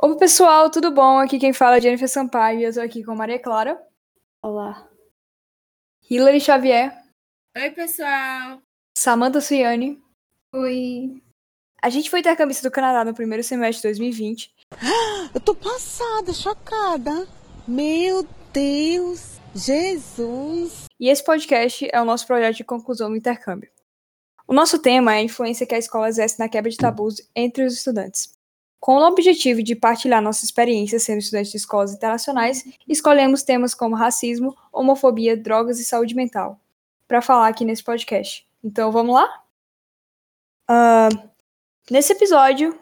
Oi, pessoal, tudo bom? Aqui quem fala é Jennifer Sampaio e eu tô aqui com Maria Clara. Olá. Hilary Xavier. Oi, pessoal. Samantha Suiane. Oi. A gente foi intercambista do Canadá no primeiro semestre de 2020. Eu tô passada, chocada. Meu Deus, Jesus. E esse podcast é o nosso projeto de conclusão do intercâmbio. O nosso tema é a influência que a escola exerce na quebra de tabus entre os estudantes. Com o objetivo de partilhar nossa experiência sendo estudante de escolas internacionais, escolhemos temas como racismo, homofobia, drogas e saúde mental para falar aqui nesse podcast. Então vamos lá? Uh, nesse episódio,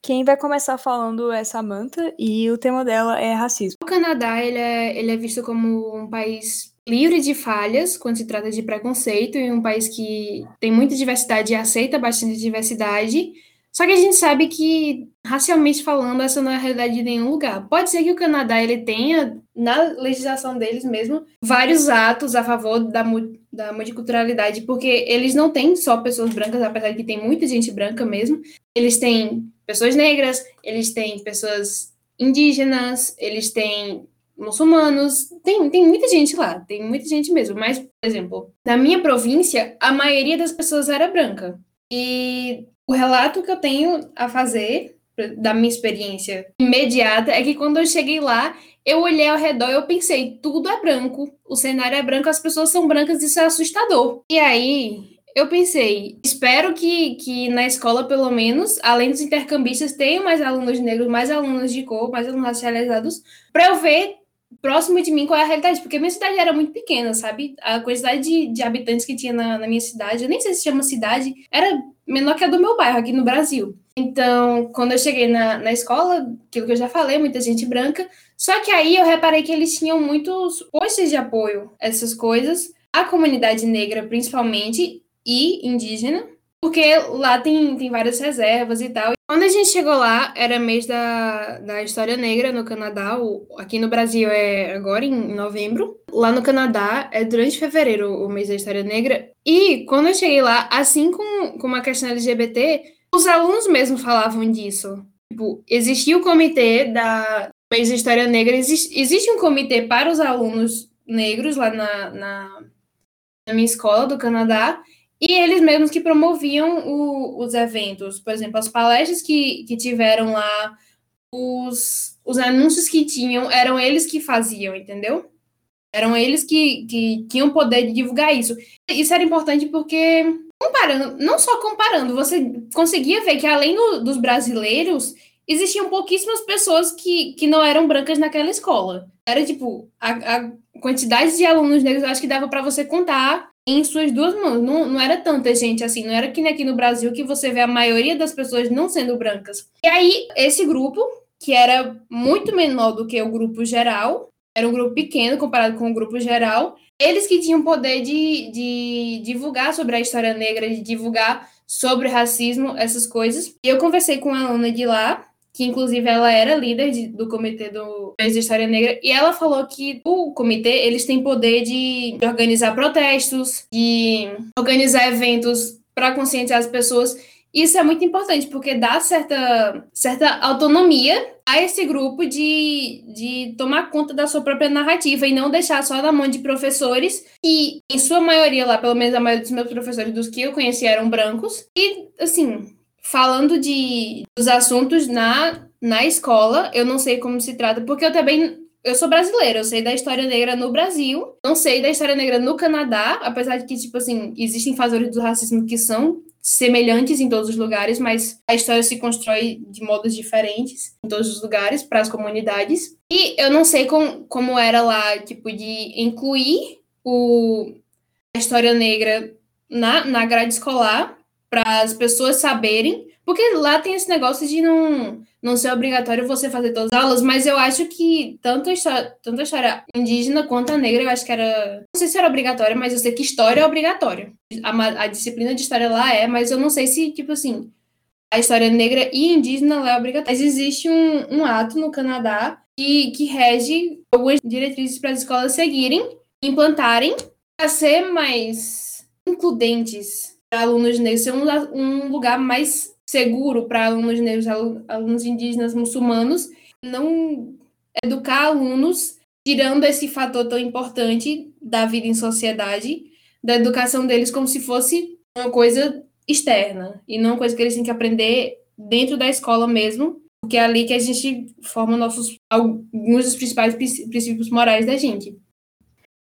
quem vai começar falando é Samantha e o tema dela é racismo. O Canadá ele é, ele é visto como um país livre de falhas quando se trata de preconceito e um país que tem muita diversidade e aceita bastante diversidade só que a gente sabe que, racialmente falando, essa não é a realidade de nenhum lugar. Pode ser que o Canadá ele tenha, na legislação deles mesmo, vários atos a favor da, da multiculturalidade, porque eles não têm só pessoas brancas, apesar de que tem muita gente branca mesmo. Eles têm pessoas negras, eles têm pessoas indígenas, eles têm muçulmanos, tem, tem muita gente lá, tem muita gente mesmo. Mas, por exemplo, na minha província, a maioria das pessoas era branca. E o relato que eu tenho a fazer da minha experiência imediata é que quando eu cheguei lá, eu olhei ao redor e eu pensei, tudo é branco, o cenário é branco, as pessoas são brancas, isso é assustador. E aí, eu pensei, espero que, que na escola, pelo menos, além dos intercambistas, tenham mais alunos negros, mais alunos de cor, mais alunos racializados, para eu ver próximo de mim qual é a realidade, porque minha cidade era muito pequena, sabe? A quantidade de, de habitantes que tinha na, na minha cidade, eu nem sei se chama cidade, era menor que a do meu bairro aqui no Brasil. Então, quando eu cheguei na, na escola, aquilo que eu já falei, muita gente branca, só que aí eu reparei que eles tinham muitos postos de apoio a essas coisas, a comunidade negra principalmente, e indígena, porque lá tem, tem várias reservas e tal. Quando a gente chegou lá, era mês da, da História Negra no Canadá. O, aqui no Brasil é agora, em novembro. Lá no Canadá é durante fevereiro o mês da História Negra. E quando eu cheguei lá, assim como, com a questão LGBT, os alunos mesmo falavam disso. Tipo, existia o comitê da mês da História Negra. Existe, existe um comitê para os alunos negros lá na, na, na minha escola do Canadá. E eles mesmos que promoviam o, os eventos, por exemplo, as palestras que, que tiveram lá, os, os anúncios que tinham, eram eles que faziam, entendeu? Eram eles que, que tinham poder de divulgar isso. Isso era importante porque, comparando, não só comparando, você conseguia ver que além do, dos brasileiros, existiam pouquíssimas pessoas que, que não eram brancas naquela escola. Era tipo, a, a quantidade de alunos negros, acho que dava para você contar em suas duas mãos. Não, não era tanta gente assim, não era que nem aqui no Brasil que você vê a maioria das pessoas não sendo brancas. E aí, esse grupo, que era muito menor do que o grupo geral, era um grupo pequeno comparado com o grupo geral, eles que tinham poder de, de divulgar sobre a história negra, de divulgar sobre racismo, essas coisas. E eu conversei com a aluna de lá, que inclusive ela era líder de, do comitê do Mês de História Negra, e ela falou que o comitê, eles têm poder de, de organizar protestos, de organizar eventos para conscientizar as pessoas. Isso é muito importante, porque dá certa, certa autonomia a esse grupo de, de tomar conta da sua própria narrativa e não deixar só na mão de professores, e em sua maioria lá, pelo menos a maioria dos meus professores dos que eu conheci eram brancos, e assim, falando de dos assuntos na, na escola, eu não sei como se trata, porque eu também eu sou brasileira, eu sei da história negra no Brasil, não sei da história negra no Canadá, apesar de que, tipo assim, existem fatores do racismo que são semelhantes em todos os lugares, mas a história se constrói de modos diferentes em todos os lugares, para as comunidades. E eu não sei com, como era lá, tipo, de incluir o, a história negra na, na grade escolar, para as pessoas saberem, porque lá tem esse negócio de não, não ser obrigatório você fazer todas as aulas, mas eu acho que tanto a, história, tanto a história indígena quanto a negra, eu acho que era. Não sei se era obrigatória, mas eu sei que história é obrigatória. A, a disciplina de história lá é, mas eu não sei se, tipo assim, a história negra e indígena lá é obrigatória. Mas existe um, um ato no Canadá que, que rege algumas diretrizes para as escolas seguirem, implantarem, para ser mais includentes alunos negros ser um, um lugar mais seguro para alunos negros, alunos indígenas, muçulmanos, não educar alunos tirando esse fator tão importante da vida em sociedade, da educação deles como se fosse uma coisa externa e não uma coisa que eles têm que aprender dentro da escola mesmo, porque é ali que a gente forma nossos alguns dos principais princípios morais da gente.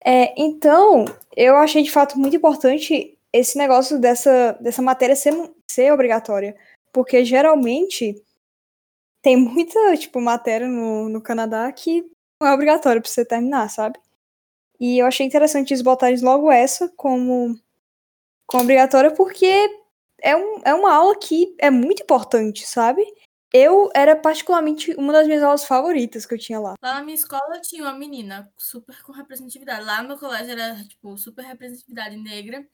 É, então, eu achei de fato muito importante esse negócio dessa, dessa matéria ser, ser obrigatória. Porque geralmente tem muita, tipo, matéria no, no Canadá que não é obrigatória pra você terminar, sabe? E eu achei interessante eles botarem logo essa como, como obrigatória, porque é, um, é uma aula que é muito importante, sabe? Eu era particularmente uma das minhas aulas favoritas que eu tinha lá. Lá na minha escola tinha uma menina super com representatividade. Lá no meu colégio era, tipo, super representatividade negra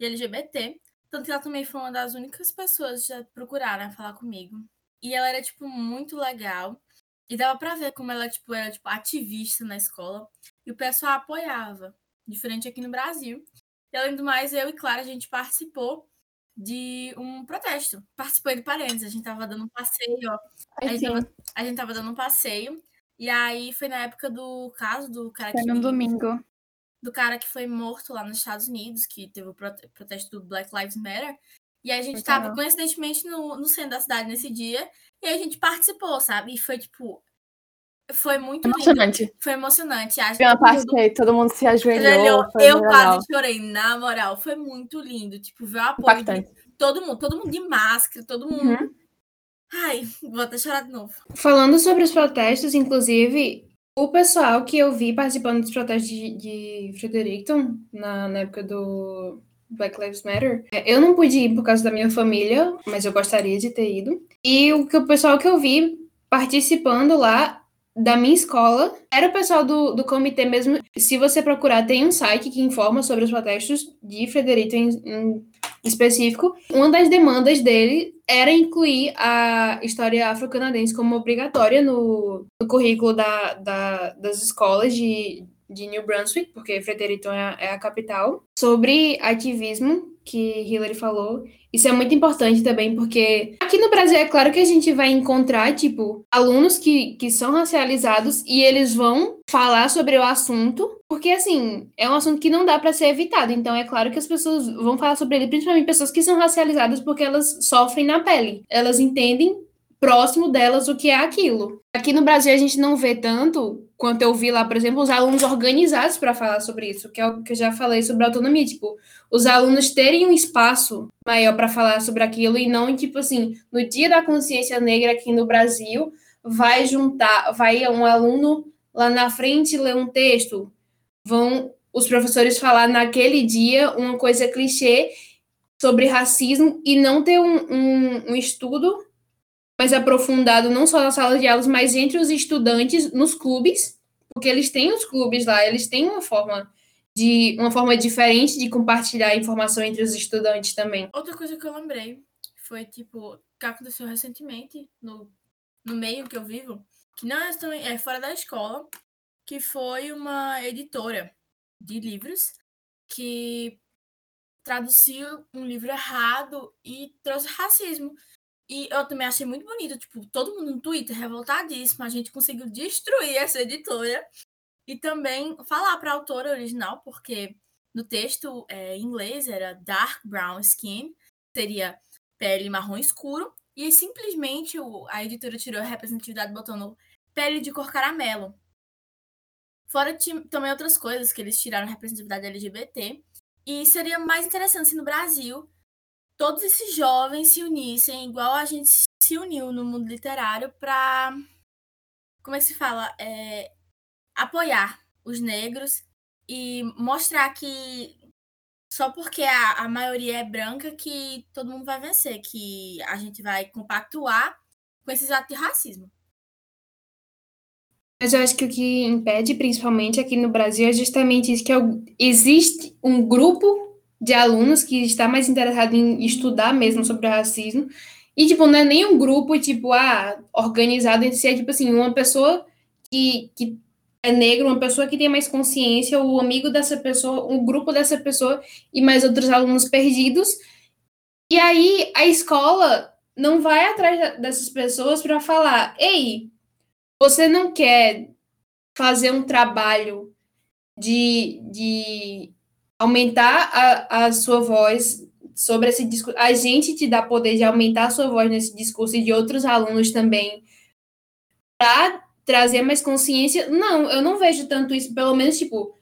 e LGBT. Tanto que ela também foi uma das únicas pessoas que já procuraram falar comigo. E ela era, tipo, muito legal. E dava pra ver como ela, tipo, era, tipo, ativista na escola. E o pessoal apoiava. Diferente aqui no Brasil. E além do mais, eu e Clara, a gente participou de um protesto. Participei de parênteses, a gente tava dando um passeio, ó. A gente tava, a gente tava dando um passeio. E aí foi na época do caso do cara foi que. no domingo. Do cara que foi morto lá nos Estados Unidos, que teve o protesto do Black Lives Matter. E a gente foi tava, coincidentemente, no, no centro da cidade nesse dia. E a gente participou, sabe? E foi tipo. Foi muito emocionante. Lindo. Foi emocionante. Acho uma parte que aí todo mundo se ajoelhou. Eu quase chorei, na moral. Foi muito lindo. Tipo, ver o apoio de todo mundo, todo mundo de máscara, todo mundo. Uhum. Ai, vou até chorar de novo. Falando sobre os protestos, inclusive, o pessoal que eu vi participando dos protestos de, de Fredericton, na, na época do Black Lives Matter, é, eu não pude ir por causa da minha família, mas eu gostaria de ter ido. E o, que, o pessoal que eu vi participando lá da minha escola era o pessoal do, do comitê mesmo. Se você procurar, tem um site que informa sobre os protestos de Fredericton em, em específico. Uma das demandas dele era incluir a história afro-canadense como obrigatória no, no currículo da, da, das escolas de, de New Brunswick, porque Fredericton é, é a capital, sobre ativismo que Hillary falou. Isso é muito importante também, porque aqui no Brasil é claro que a gente vai encontrar, tipo, alunos que, que são racializados e eles vão falar sobre o assunto, porque, assim, é um assunto que não dá para ser evitado. Então, é claro que as pessoas vão falar sobre ele, principalmente pessoas que são racializadas porque elas sofrem na pele. Elas entendem próximo delas o que é aquilo. Aqui no Brasil a gente não vê tanto quanto eu vi lá, por exemplo, os alunos organizados para falar sobre isso, que é o que eu já falei sobre autonomia, tipo, os alunos terem um espaço maior para falar sobre aquilo e não tipo assim, no dia da consciência negra aqui no Brasil, vai juntar, vai um aluno lá na frente ler um texto, vão os professores falar naquele dia uma coisa clichê sobre racismo e não ter um, um, um estudo mais aprofundado, não só na sala de aulas, mas entre os estudantes nos clubes, porque eles têm os clubes lá, eles têm uma forma de uma forma diferente de compartilhar informação entre os estudantes também. Outra coisa que eu lembrei foi tipo que aconteceu recentemente no, no meio que eu vivo, que não é, também, é fora da escola, que foi uma editora de livros que traduziu um livro errado e trouxe racismo. E eu também achei muito bonito, tipo, todo mundo no Twitter revoltadíssimo, a gente conseguiu destruir essa editora e também falar para a autora original, porque no texto é, em inglês era dark brown skin, seria pele marrom escuro, e simplesmente o, a editora tirou a representatividade botando pele de cor caramelo. Fora também outras coisas que eles tiraram representatividade LGBT. E seria mais interessante se no Brasil todos esses jovens se unissem, igual a gente se uniu no mundo literário, para. Como é que se fala? É, apoiar os negros e mostrar que só porque a, a maioria é branca que todo mundo vai vencer, que a gente vai compactuar com esses atos de racismo. Mas eu acho que o que impede, principalmente aqui no Brasil, é justamente isso, que é existe um grupo de alunos que está mais interessado em estudar mesmo sobre o racismo. E, tipo, não é nem um grupo, tipo, ah, organizado em si, é, tipo assim, uma pessoa que, que é negro, uma pessoa que tem mais consciência, o amigo dessa pessoa, o grupo dessa pessoa e mais outros alunos perdidos. E aí a escola não vai atrás dessas pessoas para falar: ei, você não quer fazer um trabalho de, de aumentar a, a sua voz sobre esse discurso. A gente te dá poder de aumentar a sua voz nesse discurso e de outros alunos também para trazer mais consciência. Não, eu não vejo tanto isso, pelo menos, tipo,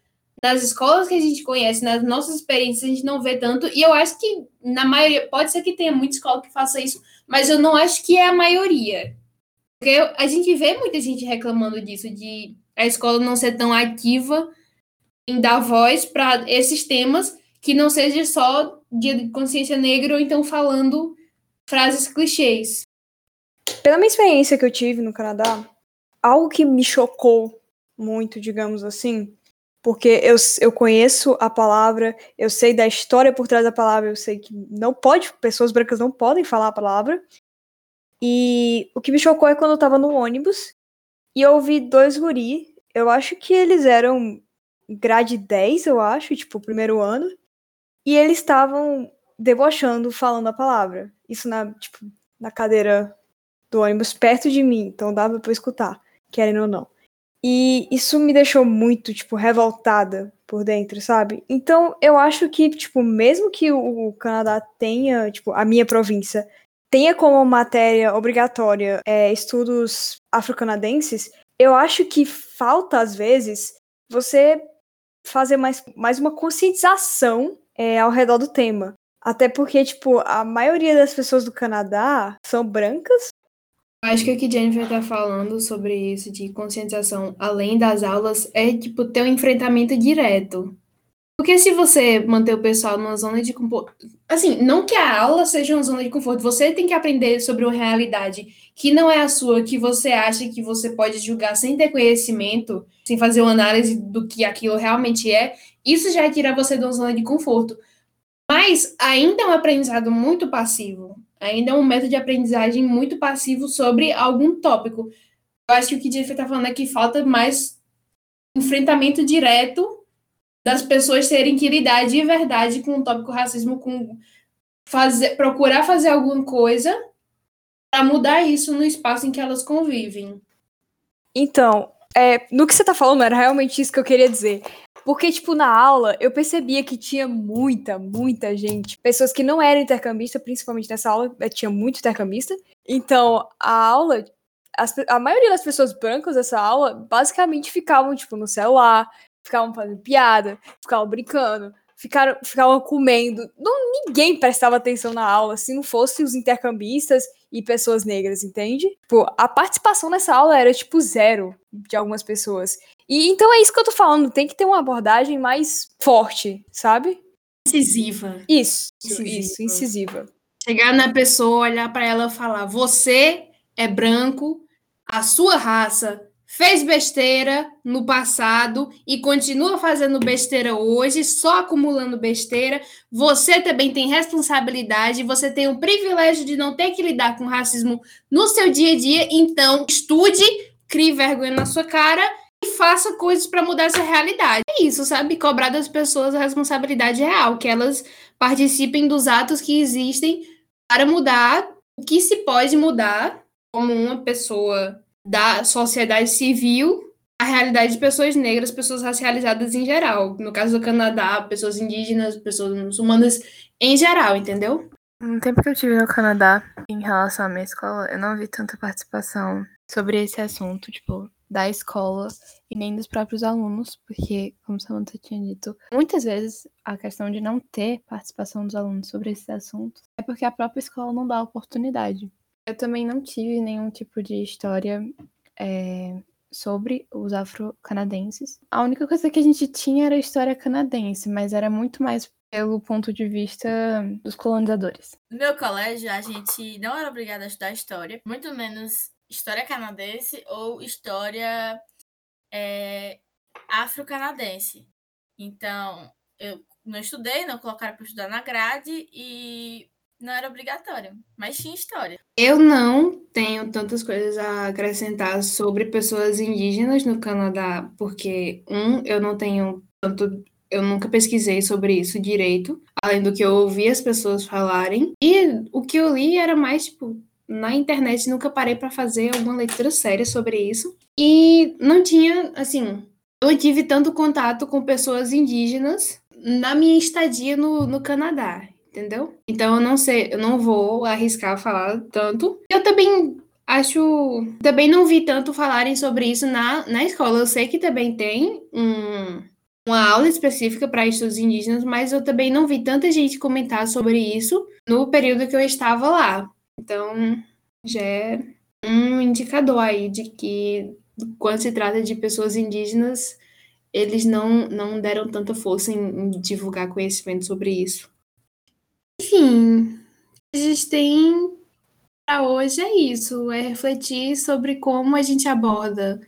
nas escolas que a gente conhece, nas nossas experiências, a gente não vê tanto. E eu acho que, na maioria, pode ser que tenha muita escola que faça isso, mas eu não acho que é a maioria. Porque a gente vê muita gente reclamando disso, de a escola não ser tão ativa em dar voz para esses temas que não seja só de consciência negra ou então falando frases clichês. Pela minha experiência que eu tive no Canadá, algo que me chocou muito, digamos assim, porque eu, eu conheço a palavra, eu sei da história por trás da palavra, eu sei que não pode, pessoas brancas não podem falar a palavra. E o que me chocou é quando eu tava no ônibus e eu ouvi dois guri, eu acho que eles eram grade 10, eu acho, tipo, primeiro ano, e eles estavam debochando, falando a palavra. Isso na, tipo, na cadeira do ônibus perto de mim, então dava para escutar, querendo ou não. E isso me deixou muito, tipo, revoltada por dentro, sabe? Então, eu acho que, tipo, mesmo que o Canadá tenha, tipo, a minha província tenha como matéria obrigatória é, estudos afro-canadenses, eu acho que falta, às vezes, você fazer mais, mais uma conscientização é, ao redor do tema. Até porque, tipo, a maioria das pessoas do Canadá são brancas Acho que o que Jennifer está falando sobre isso de conscientização além das aulas é tipo ter um enfrentamento direto. Porque se você manter o pessoal numa zona de conforto, assim, não que a aula seja uma zona de conforto, você tem que aprender sobre uma realidade que não é a sua, que você acha que você pode julgar sem ter conhecimento, sem fazer uma análise do que aquilo realmente é, isso já tira você de uma zona de conforto. Mas ainda é um aprendizado muito passivo ainda é um método de aprendizagem muito passivo sobre algum tópico. Eu acho que o que Jennifer está falando é que falta mais enfrentamento direto das pessoas terem que lidar de verdade com o tópico racismo, com fazer, procurar fazer alguma coisa para mudar isso no espaço em que elas convivem. Então, é, no que você está falando, era realmente isso que eu queria dizer. Porque, tipo, na aula, eu percebia que tinha muita, muita gente. Pessoas que não eram intercambistas, principalmente nessa aula, eh, tinha muito intercambista. Então, a aula, as, a maioria das pessoas brancas dessa aula, basicamente ficavam, tipo, no celular, ficavam fazendo piada, ficavam brincando, ficaram, ficavam comendo. Não, ninguém prestava atenção na aula se não fosse os intercambistas e pessoas negras, entende? Tipo, a participação nessa aula era, tipo, zero de algumas pessoas. E então é isso que eu tô falando, tem que ter uma abordagem mais forte, sabe? Incisiva. Isso, incisiva. isso, incisiva. Chegar na pessoa, olhar para ela e falar: "Você é branco, a sua raça fez besteira no passado e continua fazendo besteira hoje, só acumulando besteira. Você também tem responsabilidade, você tem o privilégio de não ter que lidar com racismo no seu dia a dia, então estude, crie vergonha na sua cara e faça coisas para mudar essa realidade. É isso, sabe? Cobrar das pessoas a responsabilidade real, que elas participem dos atos que existem para mudar o que se pode mudar como uma pessoa da sociedade civil a realidade de pessoas negras, pessoas racializadas em geral. No caso do Canadá, pessoas indígenas, pessoas muçulmanas em geral, entendeu? No tempo que eu tive no Canadá, em relação à minha escola, eu não vi tanta participação sobre esse assunto, tipo, da escola e nem dos próprios alunos, porque, como Samantha tinha dito, muitas vezes a questão de não ter participação dos alunos sobre esse assunto é porque a própria escola não dá oportunidade. Eu também não tive nenhum tipo de história é, sobre os afro-canadenses. A única coisa que a gente tinha era a história canadense, mas era muito mais pelo ponto de vista dos colonizadores. No meu colégio, a gente não era obrigada a estudar história, muito menos história canadense ou história é, afro-canadense. Então, eu não estudei, não colocaram para estudar na grade e não era obrigatório, mas tinha história. Eu não tenho tantas coisas a acrescentar sobre pessoas indígenas no Canadá, porque, um, eu não tenho tanto. Eu nunca pesquisei sobre isso direito, além do que eu ouvi as pessoas falarem. E o que eu li era mais, tipo, na internet, nunca parei para fazer alguma leitura séria sobre isso. E não tinha, assim, eu tive tanto contato com pessoas indígenas na minha estadia no, no Canadá, entendeu? Então eu não sei, eu não vou arriscar falar tanto. Eu também acho. Também não vi tanto falarem sobre isso na, na escola. Eu sei que também tem um, uma aula específica para estudos indígenas, mas eu também não vi tanta gente comentar sobre isso no período que eu estava lá. Então, já é um indicador aí de que, quando se trata de pessoas indígenas, eles não, não deram tanta força em, em divulgar conhecimento sobre isso. Enfim, a gente tem para hoje é isso, é refletir sobre como a gente aborda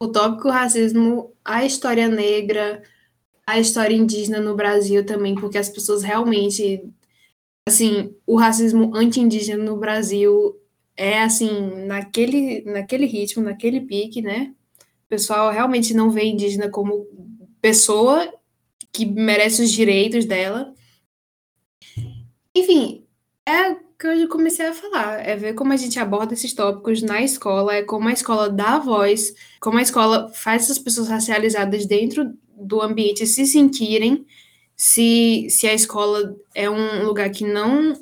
o tópico racismo, a história negra, a história indígena no Brasil também, porque as pessoas realmente, assim, o racismo anti-indígena no Brasil é assim, naquele, naquele ritmo, naquele pique, né? O pessoal realmente não vê indígena como pessoa que merece os direitos dela. Enfim, é o que eu comecei a falar, é ver como a gente aborda esses tópicos na escola, é como a escola dá voz, como a escola faz essas pessoas racializadas dentro do ambiente se sentirem, se, se a escola é um lugar que não,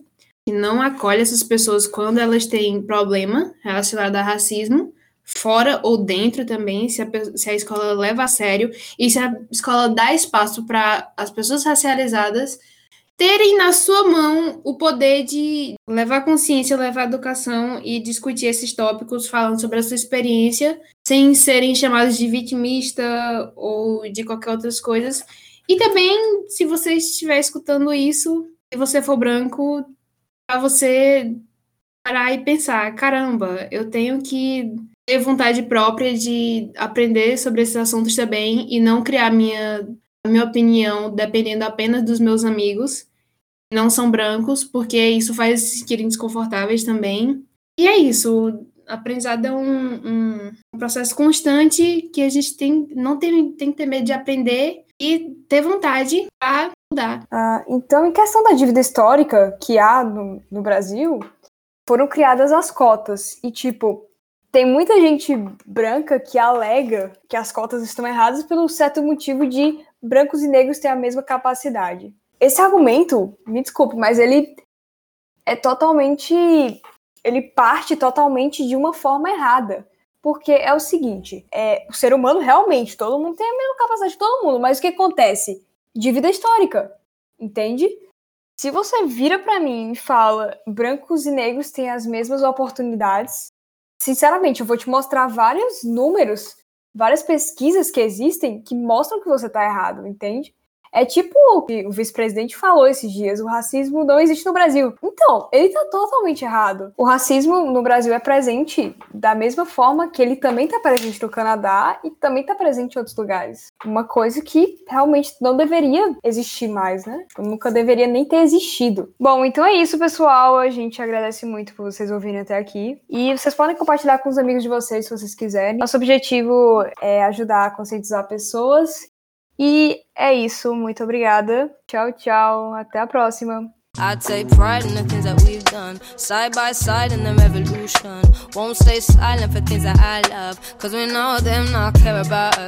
que não acolhe essas pessoas quando elas têm problema relacionado a racismo, fora ou dentro também, se a, se a escola leva a sério e se a escola dá espaço para as pessoas racializadas terem na sua mão o poder de levar consciência, levar educação e discutir esses tópicos, falando sobre a sua experiência, sem serem chamados de vitimista ou de qualquer outras coisas. E também, se você estiver escutando isso, se você for branco, para você parar e pensar, caramba, eu tenho que ter vontade própria de aprender sobre esses assuntos também e não criar minha minha opinião dependendo apenas dos meus amigos não são brancos, porque isso faz se sentirem desconfortáveis também. E é isso. Aprendizado é um, um, processo constante que a gente tem, não tem, tem que ter medo de aprender e ter vontade para mudar. Ah, então, em questão da dívida histórica que há no, no Brasil, foram criadas as cotas. E, tipo, tem muita gente branca que alega que as cotas estão erradas pelo certo motivo de brancos e negros terem a mesma capacidade esse argumento, me desculpe, mas ele é totalmente. Ele parte totalmente de uma forma errada. Porque é o seguinte: é, o ser humano realmente, todo mundo tem a mesma capacidade de todo mundo, mas o que acontece? Dívida histórica, entende? Se você vira para mim e fala brancos e negros têm as mesmas oportunidades, sinceramente, eu vou te mostrar vários números, várias pesquisas que existem que mostram que você tá errado, entende? É tipo o que o vice-presidente falou esses dias: o racismo não existe no Brasil. Então, ele tá totalmente errado. O racismo no Brasil é presente da mesma forma que ele também tá presente no Canadá e também tá presente em outros lugares. Uma coisa que realmente não deveria existir mais, né? Nunca deveria nem ter existido. Bom, então é isso, pessoal. A gente agradece muito por vocês ouvirem até aqui. E vocês podem compartilhar com os amigos de vocês se vocês quiserem. Nosso objetivo é ajudar a conscientizar pessoas e é isso, muito obrigada. Tchau, tchau. Até a próxima. I take pride in the things that we've done, side by side in the revolution. Won't stay silent for things that I love, cause we know them not care about us.